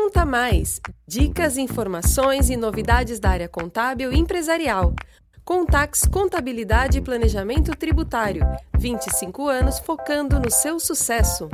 Conta Mais! Dicas, informações e novidades da área contábil e empresarial. Contax Contabilidade e Planejamento Tributário. 25 anos focando no seu sucesso.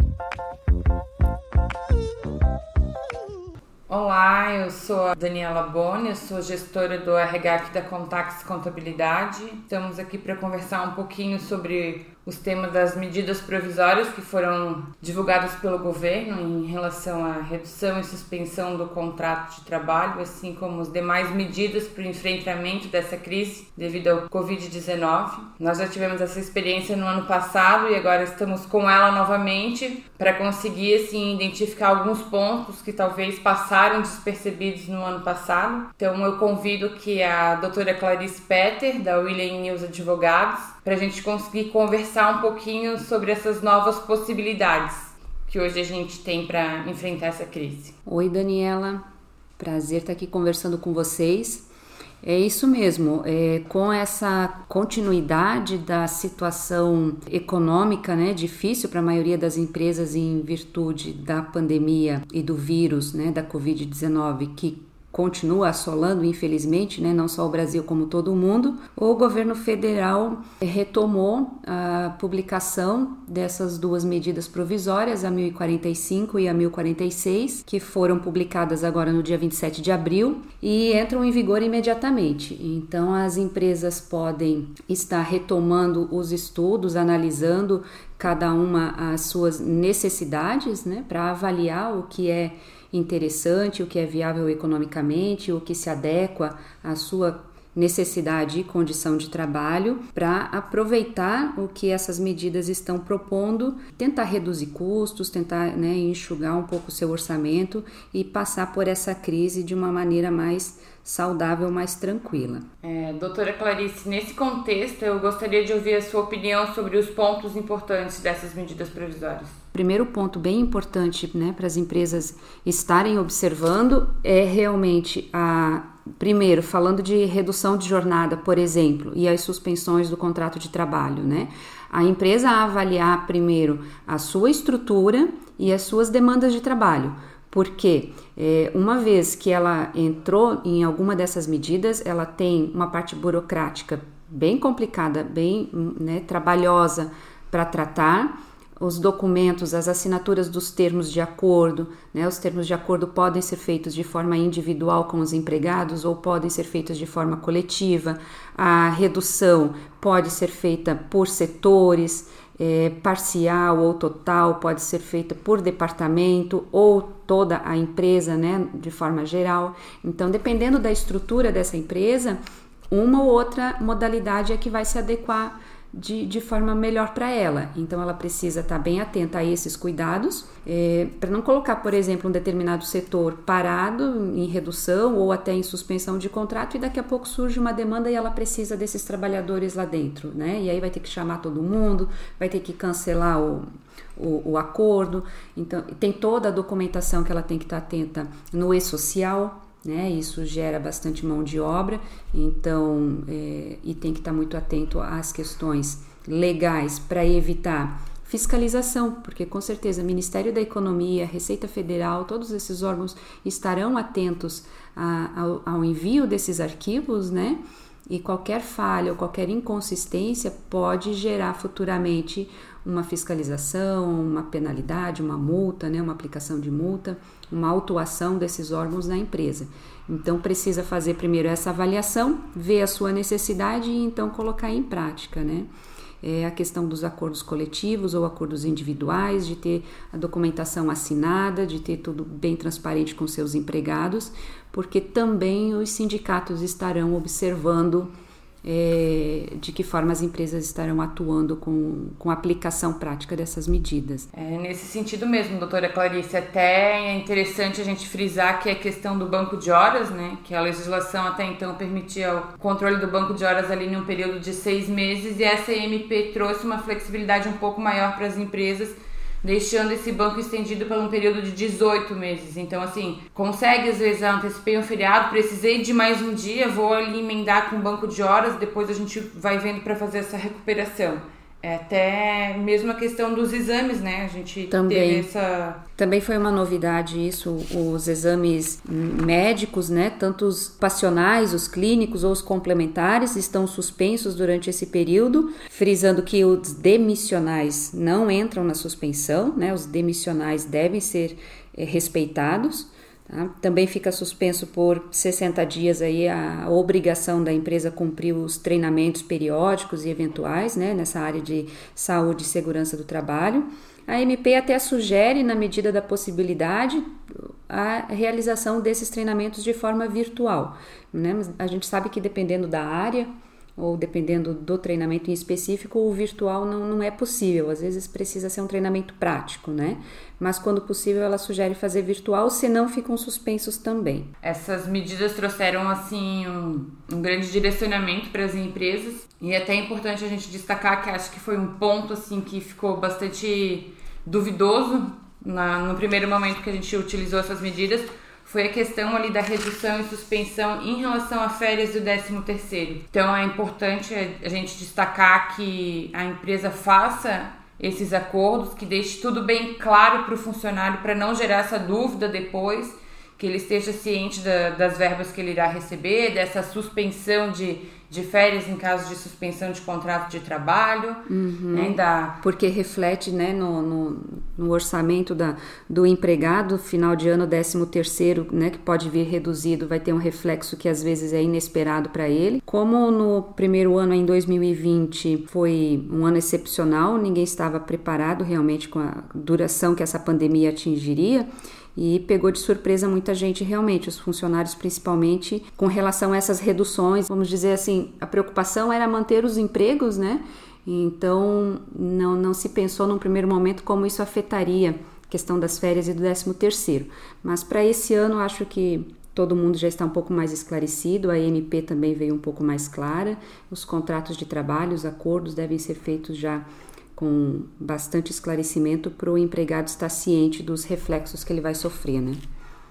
Olá, eu sou a Daniela Boni, eu sou gestora do RH da Contax Contabilidade. Estamos aqui para conversar um pouquinho sobre os temas das medidas provisórias que foram divulgadas pelo governo em relação à redução e suspensão do contrato de trabalho, assim como as demais medidas para o enfrentamento dessa crise devido ao Covid-19. Nós já tivemos essa experiência no ano passado e agora estamos com ela novamente para conseguir assim identificar alguns pontos que talvez passaram despercebidos no ano passado. Então eu convido que a doutora Clarice Petter, da William News Advogados, para a gente conseguir conversar um pouquinho sobre essas novas possibilidades que hoje a gente tem para enfrentar essa crise. Oi, Daniela. Prazer estar aqui conversando com vocês. É isso mesmo, é, com essa continuidade da situação econômica né, difícil para a maioria das empresas em virtude da pandemia e do vírus né, da Covid-19 que continua assolando, infelizmente, né, não só o Brasil como todo o mundo, o governo federal retomou a publicação dessas duas medidas provisórias, a 1045 e a 1046, que foram publicadas agora no dia 27 de abril e entram em vigor imediatamente. Então, as empresas podem estar retomando os estudos, analisando cada uma as suas necessidades, né, para avaliar o que é interessante, o que é viável economicamente, o que se adequa à sua necessidade e condição de trabalho para aproveitar o que essas medidas estão propondo, tentar reduzir custos, tentar né, enxugar um pouco o seu orçamento e passar por essa crise de uma maneira mais saudável, mais tranquila. É, doutora Clarice, nesse contexto eu gostaria de ouvir a sua opinião sobre os pontos importantes dessas medidas provisórias. Primeiro ponto bem importante né, para as empresas estarem observando é realmente a. Primeiro, falando de redução de jornada, por exemplo, e as suspensões do contrato de trabalho, né? A empresa avaliar primeiro a sua estrutura e as suas demandas de trabalho porque é, uma vez que ela entrou em alguma dessas medidas, ela tem uma parte burocrática bem complicada, bem né, trabalhosa para tratar os documentos, as assinaturas dos termos de acordo, né? Os termos de acordo podem ser feitos de forma individual com os empregados ou podem ser feitos de forma coletiva. A redução pode ser feita por setores, é, parcial ou total, pode ser feita por departamento ou toda a empresa, né? De forma geral. Então, dependendo da estrutura dessa empresa, uma ou outra modalidade é que vai se adequar de, de forma melhor para ela. Então, ela precisa estar tá bem atenta a esses cuidados, é, para não colocar, por exemplo, um determinado setor parado, em redução ou até em suspensão de contrato, e daqui a pouco surge uma demanda e ela precisa desses trabalhadores lá dentro, né? E aí vai ter que chamar todo mundo, vai ter que cancelar o, o, o acordo. Então, tem toda a documentação que ela tem que estar tá atenta no e-social, né? Isso gera bastante mão de obra, então é, e tem que estar muito atento às questões legais para evitar fiscalização, porque com certeza Ministério da Economia, Receita Federal, todos esses órgãos estarão atentos a, ao, ao envio desses arquivos, né? E qualquer falha ou qualquer inconsistência pode gerar futuramente uma fiscalização, uma penalidade, uma multa, né, uma aplicação de multa, uma autuação desses órgãos na empresa. Então precisa fazer primeiro essa avaliação, ver a sua necessidade e então colocar em prática, né? É a questão dos acordos coletivos ou acordos individuais, de ter a documentação assinada, de ter tudo bem transparente com seus empregados, porque também os sindicatos estarão observando é, de que forma as empresas estarão atuando com, com a aplicação prática dessas medidas. É, nesse sentido mesmo, doutora Clarice, até é interessante a gente frisar que a questão do banco de horas, né, que a legislação até então permitia o controle do banco de horas ali num período de seis meses e essa MP trouxe uma flexibilidade um pouco maior para as empresas deixando esse banco estendido por um período de 18 meses. Então, assim, consegue às vezes antecipei um feriado, precisei de mais um dia, vou ali emendar com um banco de horas, depois a gente vai vendo para fazer essa recuperação. É até mesmo a questão dos exames, né? A gente Também. teve essa. Também foi uma novidade isso, os exames médicos, né? Tanto os passionais, os clínicos ou os complementares estão suspensos durante esse período, frisando que os demissionais não entram na suspensão, né? Os demissionais devem ser é, respeitados. Tá? Também fica suspenso por 60 dias aí a obrigação da empresa cumprir os treinamentos periódicos e eventuais né, nessa área de saúde e segurança do trabalho. A MP até sugere, na medida da possibilidade, a realização desses treinamentos de forma virtual. Né? A gente sabe que dependendo da área, ou dependendo do treinamento em específico, o virtual não, não é possível. Às vezes precisa ser um treinamento prático, né? Mas quando possível, ela sugere fazer virtual, senão ficam suspensos também. Essas medidas trouxeram, assim, um, um grande direcionamento para as empresas e é até importante a gente destacar que acho que foi um ponto, assim, que ficou bastante duvidoso na, no primeiro momento que a gente utilizou essas medidas, foi a questão ali da redução e suspensão em relação a férias do 13 terceiro. Então é importante a gente destacar que a empresa faça esses acordos, que deixe tudo bem claro para o funcionário para não gerar essa dúvida depois, que ele esteja ciente da, das verbas que ele irá receber, dessa suspensão de de férias em caso de suspensão de contrato de trabalho, uhum. né, da... porque reflete né, no, no, no, orçamento da, do empregado, final de ano 13 terceiro, né, que pode vir reduzido, vai ter um reflexo que às vezes é inesperado para ele. Como no primeiro ano, em 2020, foi um ano excepcional, ninguém estava preparado realmente com a duração que essa pandemia atingiria, e pegou de surpresa muita gente realmente, os funcionários principalmente, com relação a essas reduções. Vamos dizer assim, a preocupação era manter os empregos, né? Então não, não se pensou num primeiro momento como isso afetaria a questão das férias e do 13 terceiro. Mas para esse ano acho que todo mundo já está um pouco mais esclarecido, a MP também veio um pouco mais clara, os contratos de trabalho, os acordos devem ser feitos já com bastante esclarecimento para o empregado estar ciente dos reflexos que ele vai sofrer, né?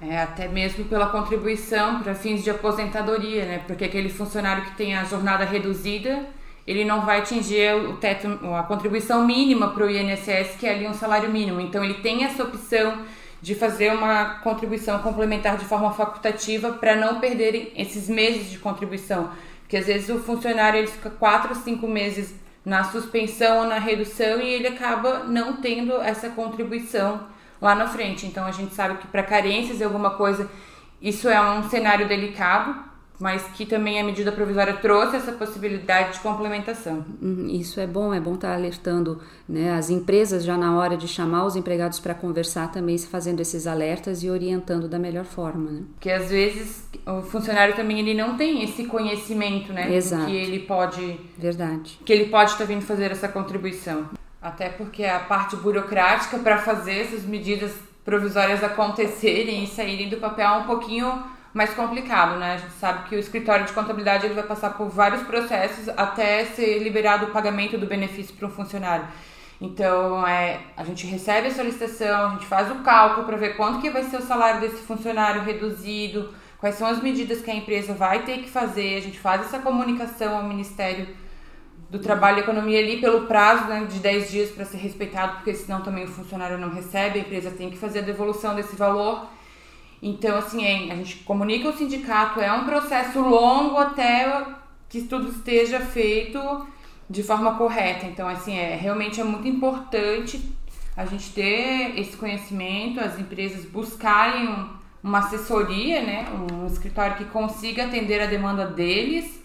É, até mesmo pela contribuição para fins de aposentadoria, né? Porque aquele funcionário que tem a jornada reduzida, ele não vai atingir o teto, a contribuição mínima para o INSS, que é ali um salário mínimo. Então ele tem essa opção de fazer uma contribuição complementar de forma facultativa para não perderem esses meses de contribuição. Porque às vezes o funcionário ele fica quatro, cinco meses na suspensão ou na redução e ele acaba não tendo essa contribuição lá na frente. Então a gente sabe que para carências e alguma coisa isso é um cenário delicado, mas que também a medida provisória trouxe essa possibilidade de complementação. Uhum, isso é bom, é bom estar tá alertando né, as empresas já na hora de chamar os empregados para conversar também, fazendo esses alertas e orientando da melhor forma. Né? Porque às vezes o funcionário também ele não tem esse conhecimento, né? Exato. Que ele pode. Verdade. Que ele pode estar tá vindo fazer essa contribuição. Até porque a parte burocrática para fazer essas medidas provisórias acontecerem e saírem do papel é um pouquinho mais complicado, né? A gente sabe que o escritório de contabilidade ele vai passar por vários processos até ser liberado o pagamento do benefício para um funcionário. Então, é, a gente recebe a solicitação, a gente faz o cálculo para ver quanto que vai ser o salário desse funcionário reduzido, quais são as medidas que a empresa vai ter que fazer, a gente faz essa comunicação ao Ministério do Trabalho e Economia ali pelo prazo né, de 10 dias para ser respeitado, porque senão também o funcionário não recebe, a empresa tem que fazer a devolução desse valor. Então, assim, é, a gente comunica o sindicato, é um processo longo até que tudo esteja feito de forma correta. Então, assim, é realmente é muito importante a gente ter esse conhecimento, as empresas buscarem um, uma assessoria, né, um escritório que consiga atender a demanda deles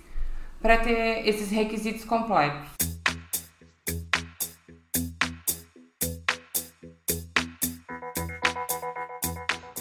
para ter esses requisitos completos.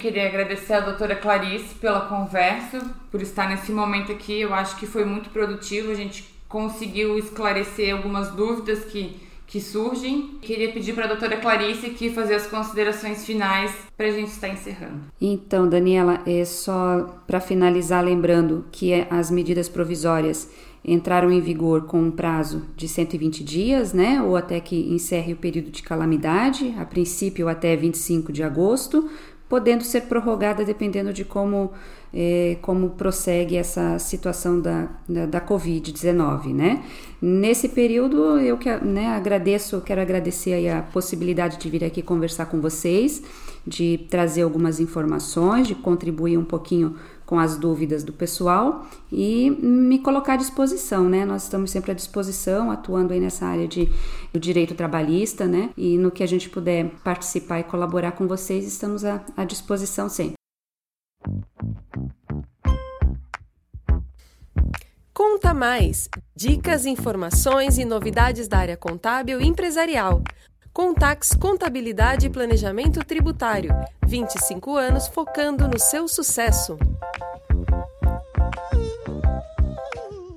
Queria agradecer a doutora Clarice pela conversa, por estar nesse momento aqui. Eu acho que foi muito produtivo, a gente conseguiu esclarecer algumas dúvidas que, que surgem. Queria pedir para a doutora Clarice aqui fazer as considerações finais para a gente estar encerrando. Então, Daniela, é só para finalizar lembrando que é as medidas provisórias entraram em vigor com um prazo de 120 dias, né, ou até que encerre o período de calamidade, a princípio até 25 de agosto, podendo ser prorrogada dependendo de como é, como prossegue essa situação da, da, da Covid-19, né? Nesse período, eu que, né, agradeço, quero agradecer a possibilidade de vir aqui conversar com vocês, de trazer algumas informações, de contribuir um pouquinho com as dúvidas do pessoal e me colocar à disposição, né? Nós estamos sempre à disposição, atuando aí nessa área de, do direito trabalhista, né? E no que a gente puder participar e colaborar com vocês, estamos à, à disposição sempre. Conta mais! Dicas, informações e novidades da área contábil e empresarial. Contax Contabilidade e Planejamento Tributário. 25 anos focando no seu sucesso.